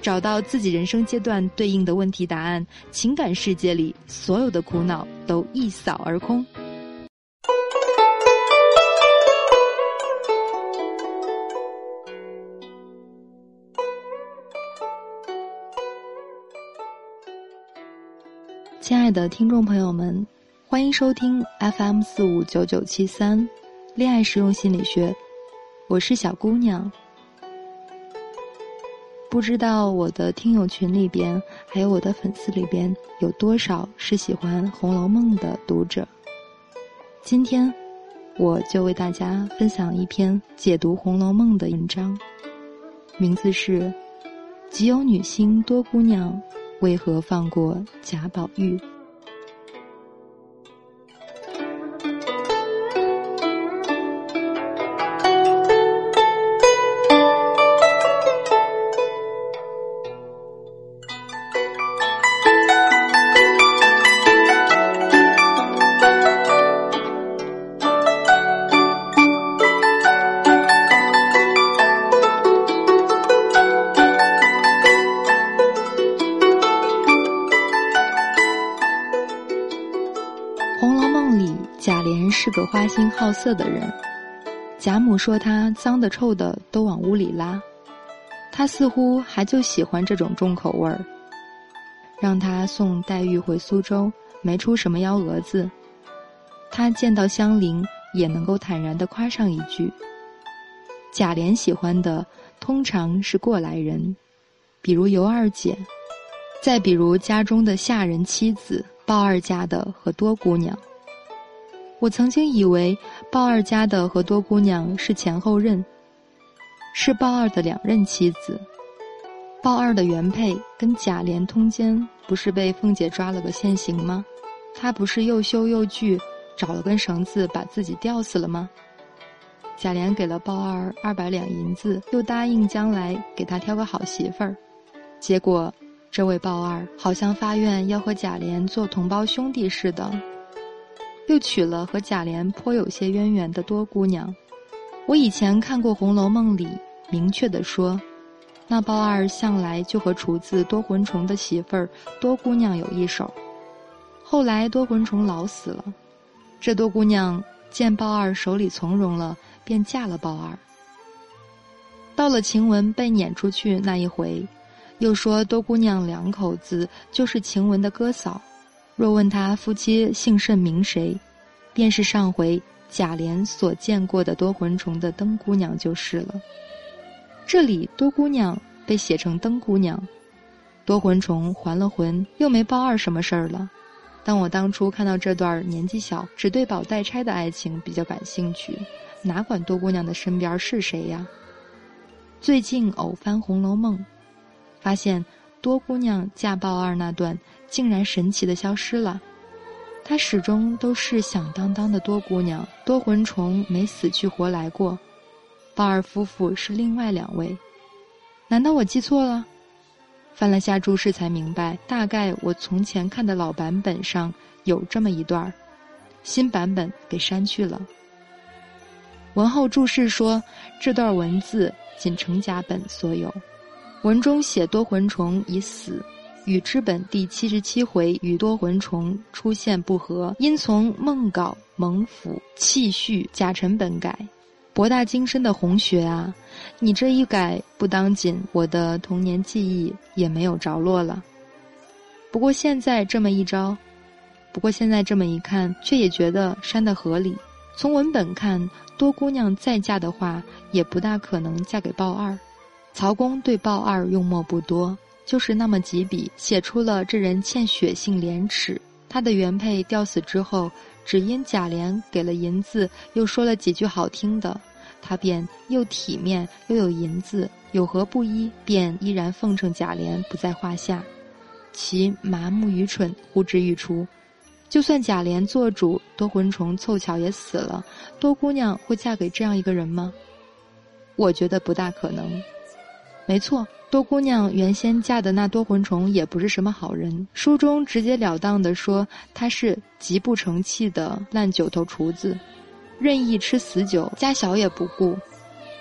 找到自己人生阶段对应的问题答案，情感世界里所有的苦恼都一扫而空。亲爱的听众朋友们，欢迎收听 FM 四五九九七三，恋爱实用心理学，我是小姑娘。不知道我的听友群里边，还有我的粉丝里边，有多少是喜欢《红楼梦》的读者？今天，我就为大家分享一篇解读《红楼梦》的文章，名字是《极有女星多姑娘为何放过贾宝玉》。花心好色的人，贾母说他脏的臭的都往屋里拉，他似乎还就喜欢这种重口味儿。让他送黛玉回苏州，没出什么幺蛾子。他见到香菱也能够坦然的夸上一句。贾琏喜欢的通常是过来人，比如尤二姐，再比如家中的下人妻子鲍二家的和多姑娘。我曾经以为鲍二家的和多姑娘是前后任，是鲍二的两任妻子。鲍二的原配跟贾琏通奸，不是被凤姐抓了个现行吗？他不是又羞又惧，找了根绳子把自己吊死了吗？贾琏给了鲍二二百两银子，又答应将来给他挑个好媳妇儿。结果，这位鲍二好像发愿要和贾琏做同胞兄弟似的。又娶了和贾琏颇有些渊源的多姑娘。我以前看过《红楼梦》里明确的说，那鲍二向来就和厨子多魂虫的媳妇儿多姑娘有一手。后来多魂虫老死了，这多姑娘见鲍二手里从容了，便嫁了鲍二。到了晴雯被撵出去那一回，又说多姑娘两口子就是晴雯的哥嫂。若问他夫妻姓甚名谁，便是上回贾琏所见过的多魂虫的灯姑娘就是了。这里多姑娘被写成灯姑娘，多魂虫还了魂，又没包二什么事儿了。但我当初看到这段年纪小只对宝带钗的爱情比较感兴趣，哪管多姑娘的身边是谁呀？最近偶翻《红楼梦》，发现。多姑娘嫁鲍二那段，竟然神奇的消失了。她始终都是响当当的多姑娘，多魂虫没死去活来过。鲍尔夫妇是另外两位，难道我记错了？翻了下注释才明白，大概我从前看的老版本上有这么一段新版本给删去了。文后注释说，这段文字仅成甲本所有。文中写多魂虫已死，与之本第七十七回与多魂虫出现不合，因从梦稿蒙府气序贾臣本改，博大精深的红学啊！你这一改，不当紧，我的童年记忆也没有着落了。不过现在这么一招，不过现在这么一看，却也觉得删的合理。从文本看，多姑娘再嫁的话，也不大可能嫁给鲍二。曹公对鲍二用墨不多，就是那么几笔，写出了这人欠血性廉耻。他的原配吊死之后，只因贾琏给了银子，又说了几句好听的，他便又体面又有银子，有何不依，便依然奉承贾琏不在话下，其麻木愚蠢呼之欲出。就算贾琏做主，多魂虫凑巧也死了，多姑娘会嫁给这样一个人吗？我觉得不大可能。没错，多姑娘原先嫁的那多魂虫也不是什么好人，书中直截了当的说他是极不成器的烂酒头厨子，任意吃死酒，家小也不顾。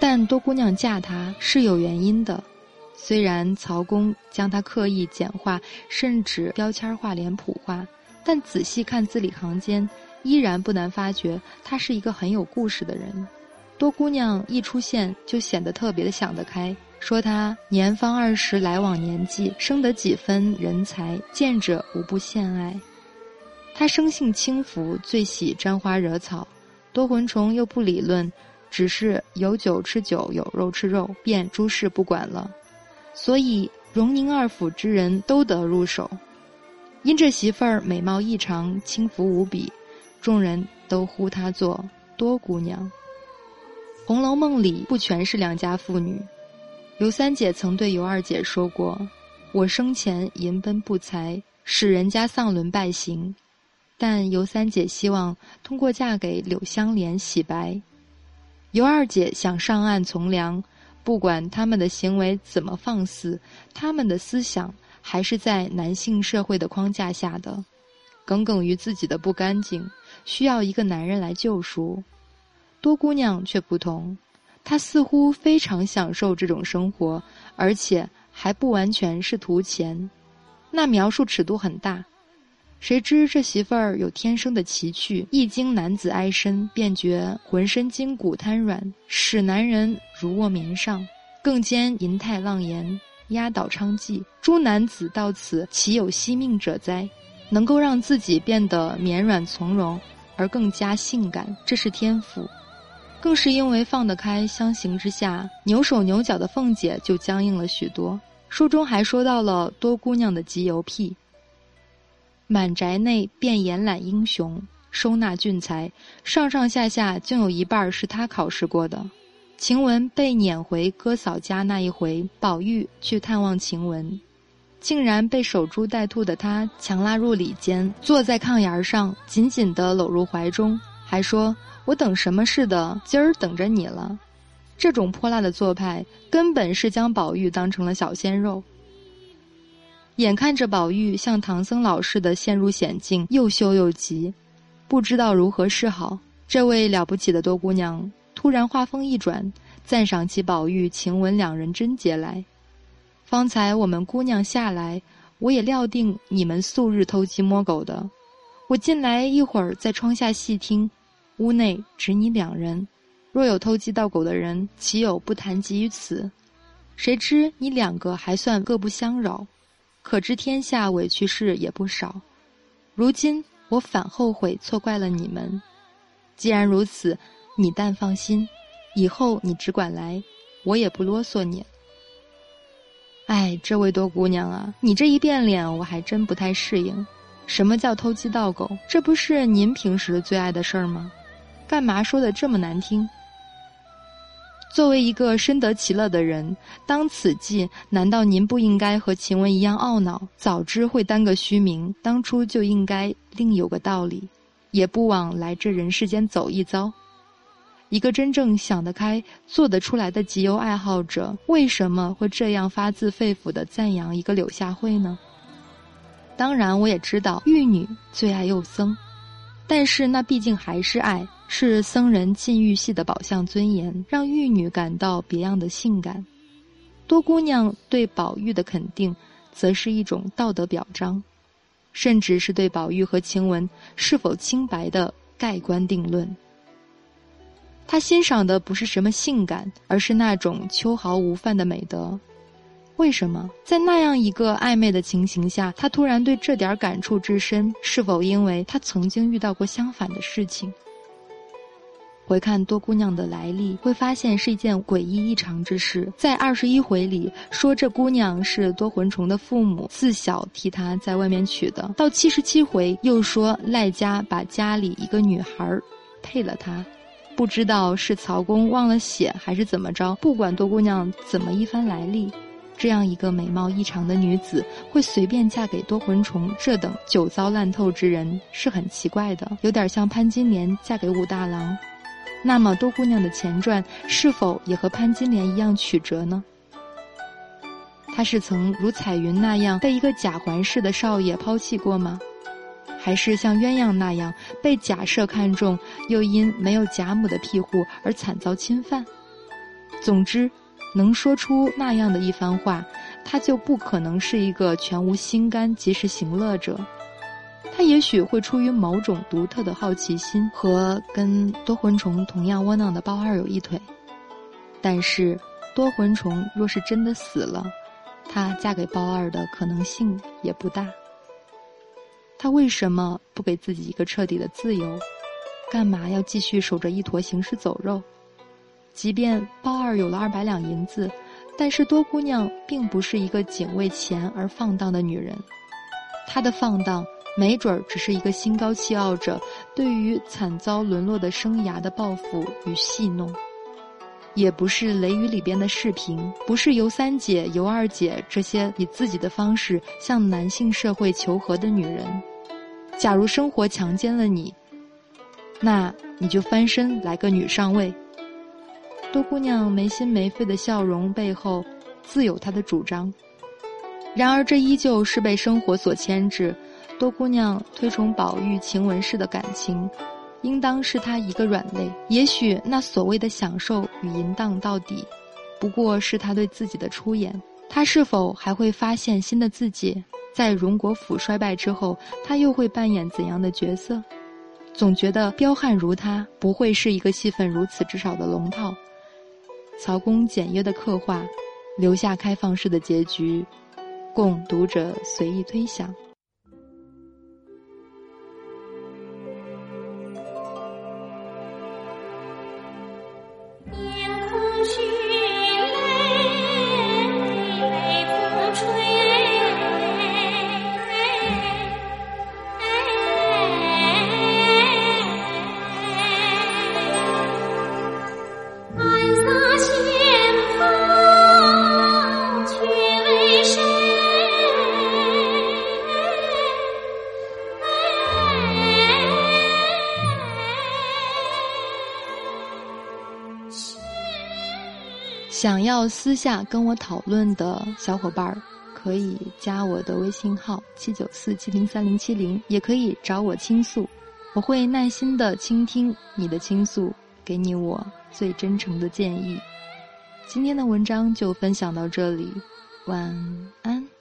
但多姑娘嫁他是有原因的，虽然曹公将他刻意简化，甚至标签化、脸谱化。但仔细看字里行间，依然不难发觉他是一个很有故事的人。多姑娘一出现，就显得特别的想得开，说他年方二十来往年纪，生得几分人才，见者无不羡爱。他生性轻浮，最喜沾花惹草，多魂虫又不理论，只是有酒吃酒，有肉吃肉，便诸事不管了。所以荣宁二府之人都得入手。因这媳妇儿美貌异常，轻浮无比，众人都呼她做多姑娘。《红楼梦》里不全是良家妇女，尤三姐曾对尤二姐说过：“我生前淫奔不才，使人家丧伦败行。”但尤三姐希望通过嫁给柳湘莲洗白。尤二姐想上岸从良，不管他们的行为怎么放肆，他们的思想。还是在男性社会的框架下的，耿耿于自己的不干净，需要一个男人来救赎。多姑娘却不同，他似乎非常享受这种生活，而且还不完全是图钱。那描述尺度很大，谁知这媳妇儿有天生的奇趣，一经男子挨身，便觉浑身筋骨瘫软，使男人如卧棉上，更兼银泰浪言。压倒娼妓，诸男子到此岂有惜命者哉？能够让自己变得绵软从容，而更加性感，这是天赋。更是因为放得开，相形之下，扭手扭脚的凤姐就僵硬了许多。书中还说到了多姑娘的集邮癖，满宅内便延揽英雄，收纳俊才，上上下下竟有一半是她考试过的。晴雯被撵回哥嫂家那一回，宝玉去探望晴雯，竟然被守株待兔的他强拉入里间，坐在炕沿上，紧紧地搂入怀中，还说：“我等什么似的，今儿等着你了。”这种泼辣的做派，根本是将宝玉当成了小鲜肉。眼看着宝玉像唐僧老似的陷入险境，又羞又急，不知道如何是好。这位了不起的多姑娘。突然话锋一转，赞赏起宝玉、晴雯两人贞洁来。方才我们姑娘下来，我也料定你们素日偷鸡摸狗的。我进来一会儿，在窗下细听，屋内只你两人。若有偷鸡盗狗的人，岂有不谈及于此？谁知你两个还算各不相扰，可知天下委屈事也不少。如今我反后悔错怪了你们。既然如此。你但放心，以后你只管来，我也不啰嗦你。哎，这位多姑娘啊，你这一变脸，我还真不太适应。什么叫偷鸡盗狗？这不是您平时最爱的事儿吗？干嘛说的这么难听？作为一个深得其乐的人，当此际，难道您不应该和晴雯一样懊恼？早知会耽个虚名，当初就应该另有个道理，也不枉来这人世间走一遭。一个真正想得开、做得出来的集邮爱好者，为什么会这样发自肺腑的赞扬一个柳下惠呢？当然，我也知道玉女最爱幼僧，但是那毕竟还是爱，是僧人禁欲系的宝相尊严，让玉女感到别样的性感。多姑娘对宝玉的肯定，则是一种道德表彰，甚至是对宝玉和晴雯是否清白的盖棺定论。他欣赏的不是什么性感，而是那种秋毫无犯的美德。为什么在那样一个暧昧的情形下，他突然对这点感触之深？是否因为他曾经遇到过相反的事情？回看多姑娘的来历，会发现是一件诡异异常之事。在二十一回里说这姑娘是多魂虫的父母自小替她在外面娶的，到七十七回又说赖家把家里一个女孩配了她。不知道是曹公忘了写还是怎么着，不管多姑娘怎么一番来历，这样一个美貌异常的女子会随便嫁给多魂虫这等酒糟烂透之人是很奇怪的，有点像潘金莲嫁给武大郎。那么多姑娘的前传是否也和潘金莲一样曲折呢？她是曾如彩云那样被一个假环氏的少爷抛弃过吗？还是像鸳鸯那样被贾赦看中，又因没有贾母的庇护而惨遭侵犯？总之，能说出那样的一番话，他就不可能是一个全无心肝、及时行乐者。他也许会出于某种独特的好奇心，和跟多魂虫同样窝囊的包二有一腿。但是，多魂虫若是真的死了，她嫁给包二的可能性也不大。他为什么不给自己一个彻底的自由？干嘛要继续守着一坨行尸走肉？即便包二有了二百两银子，但是多姑娘并不是一个仅为钱而放荡的女人。她的放荡，没准儿只是一个心高气傲者对于惨遭沦落的生涯的报复与戏弄。也不是《雷雨》里边的视频，不是尤三姐、尤二姐这些以自己的方式向男性社会求和的女人。假如生活强奸了你，那你就翻身来个女上位。多姑娘没心没肺的笑容背后，自有她的主张。然而这依旧是被生活所牵制。多姑娘推崇宝玉、晴雯式的感情。应当是他一个软肋。也许那所谓的享受与淫荡到底，不过是他对自己的出演。他是否还会发现新的自己？在荣国府衰败之后，他又会扮演怎样的角色？总觉得彪悍如他不会是一个戏份如此之少的龙套。曹公简约的刻画，留下开放式的结局，供读者随意推。想要私下跟我讨论的小伙伴儿，可以加我的微信号七九四七零三零七零，也可以找我倾诉，我会耐心的倾听你的倾诉，给你我最真诚的建议。今天的文章就分享到这里，晚安。